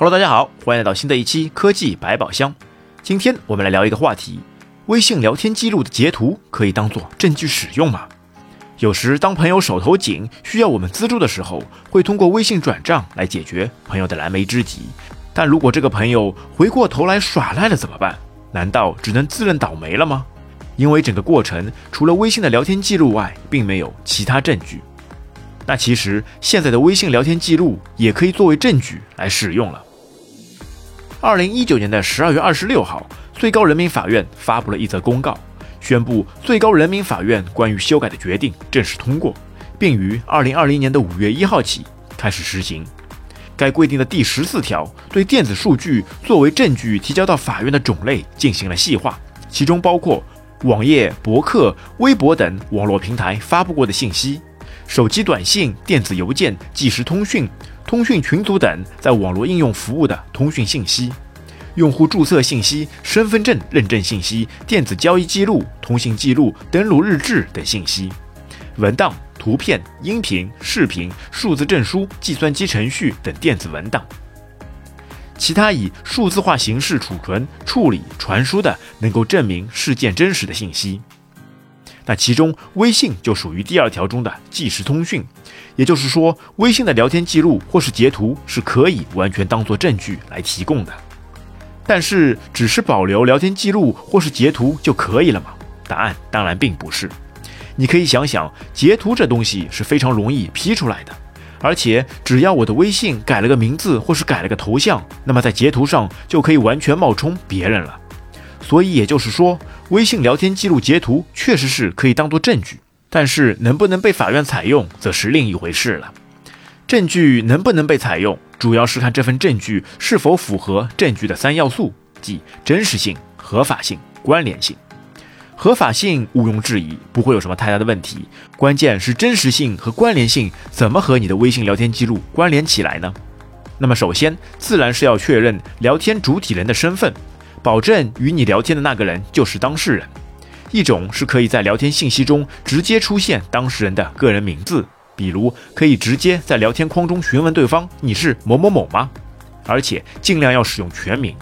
Hello，大家好，欢迎来到新的一期科技百宝箱。今天我们来聊一个话题：微信聊天记录的截图可以当做证据使用吗？有时当朋友手头紧，需要我们资助的时候，会通过微信转账来解决朋友的燃眉之急。但如果这个朋友回过头来耍赖了怎么办？难道只能自认倒霉了吗？因为整个过程除了微信的聊天记录外，并没有其他证据。那其实现在的微信聊天记录也可以作为证据来使用了。二零一九年的十二月二十六号，最高人民法院发布了一则公告，宣布最高人民法院关于修改的决定正式通过，并于二零二零年的五月一号起开始实行。该规定的第十四条对电子数据作为证据提交到法院的种类进行了细化，其中包括网页、博客、微博等网络平台发布过的信息。手机短信、电子邮件、即时通讯、通讯群组等在网络应用服务的通讯信息、用户注册信息、身份证认证信息、电子交易记录、通信记录、登录日志等信息、文档、图片、音频、视频、数字证书、计算机程序等电子文档，其他以数字化形式储存、处理、传输的能够证明事件真实的信息。那其中，微信就属于第二条中的即时通讯，也就是说，微信的聊天记录或是截图是可以完全当做证据来提供的。但是，只是保留聊天记录或是截图就可以了吗？答案当然并不是。你可以想想，截图这东西是非常容易 P 出来的，而且只要我的微信改了个名字或是改了个头像，那么在截图上就可以完全冒充别人了。所以也就是说，微信聊天记录截图确实是可以当做证据，但是能不能被法院采用，则是另一回事了。证据能不能被采用，主要是看这份证据是否符合证据的三要素，即真实性、合法性、关联性。合法性毋庸置疑，不会有什么太大的问题。关键是真实性和关联性怎么和你的微信聊天记录关联起来呢？那么首先，自然是要确认聊天主体人的身份。保证与你聊天的那个人就是当事人。一种是可以在聊天信息中直接出现当事人的个人名字，比如可以直接在聊天框中询问对方：“你是某某某吗？”而且尽量要使用全名。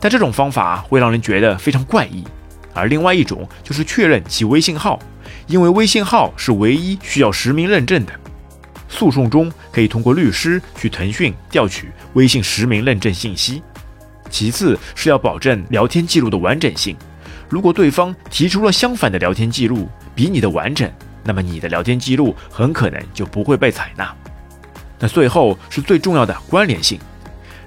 但这种方法会让人觉得非常怪异。而另外一种就是确认其微信号，因为微信号是唯一需要实名认证的。诉讼中可以通过律师去腾讯调取微信实名认证信息。其次是要保证聊天记录的完整性，如果对方提出了相反的聊天记录比你的完整，那么你的聊天记录很可能就不会被采纳。那最后是最重要的关联性，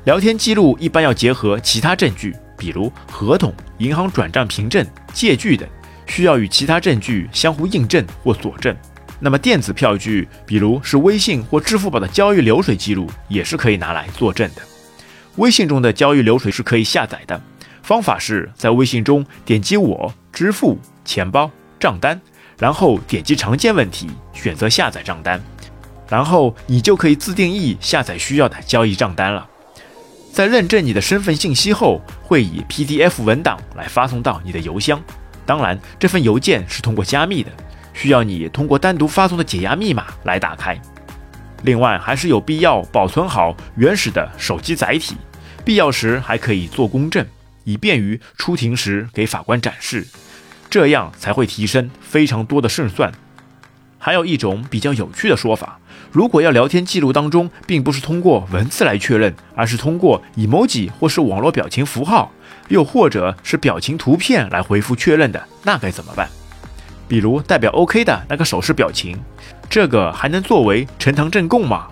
聊天记录一般要结合其他证据，比如合同、银行转账凭证、借据等，需要与其他证据相互印证或佐证。那么电子票据，比如是微信或支付宝的交易流水记录，也是可以拿来作证的。微信中的交易流水是可以下载的，方法是在微信中点击我支付、钱包、账单，然后点击常见问题，选择下载账单，然后你就可以自定义下载需要的交易账单了。在认证你的身份信息后，会以 PDF 文档来发送到你的邮箱，当然这份邮件是通过加密的，需要你通过单独发送的解压密码来打开。另外，还是有必要保存好原始的手机载体，必要时还可以做公证，以便于出庭时给法官展示，这样才会提升非常多的胜算。还有一种比较有趣的说法，如果要聊天记录当中并不是通过文字来确认，而是通过 emoji 或是网络表情符号，又或者是表情图片来回复确认的，那该怎么办？比如代表 OK 的那个手势表情。这个还能作为呈堂证供吗？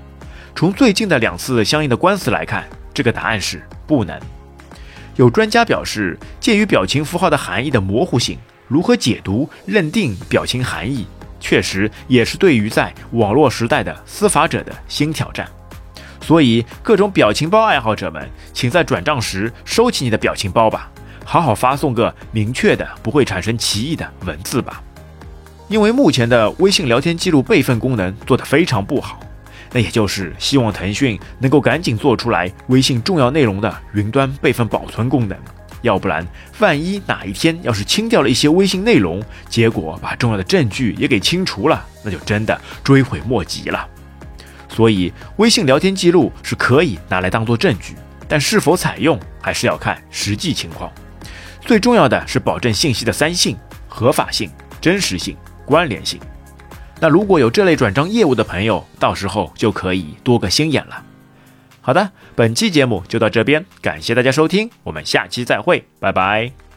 从最近的两次相应的官司来看，这个答案是不能。有专家表示，鉴于表情符号的含义的模糊性，如何解读认定表情含义，确实也是对于在网络时代的司法者的新挑战。所以，各种表情包爱好者们，请在转账时收起你的表情包吧，好好发送个明确的、不会产生歧义的文字吧。因为目前的微信聊天记录备份功能做得非常不好，那也就是希望腾讯能够赶紧做出来微信重要内容的云端备份保存功能，要不然万一哪一天要是清掉了一些微信内容，结果把重要的证据也给清除了，那就真的追悔莫及了。所以微信聊天记录是可以拿来当做证据，但是否采用还是要看实际情况。最重要的是保证信息的三性：合法性、真实性、关联性。那如果有这类转账业务的朋友，到时候就可以多个心眼了。好的，本期节目就到这边，感谢大家收听，我们下期再会，拜拜。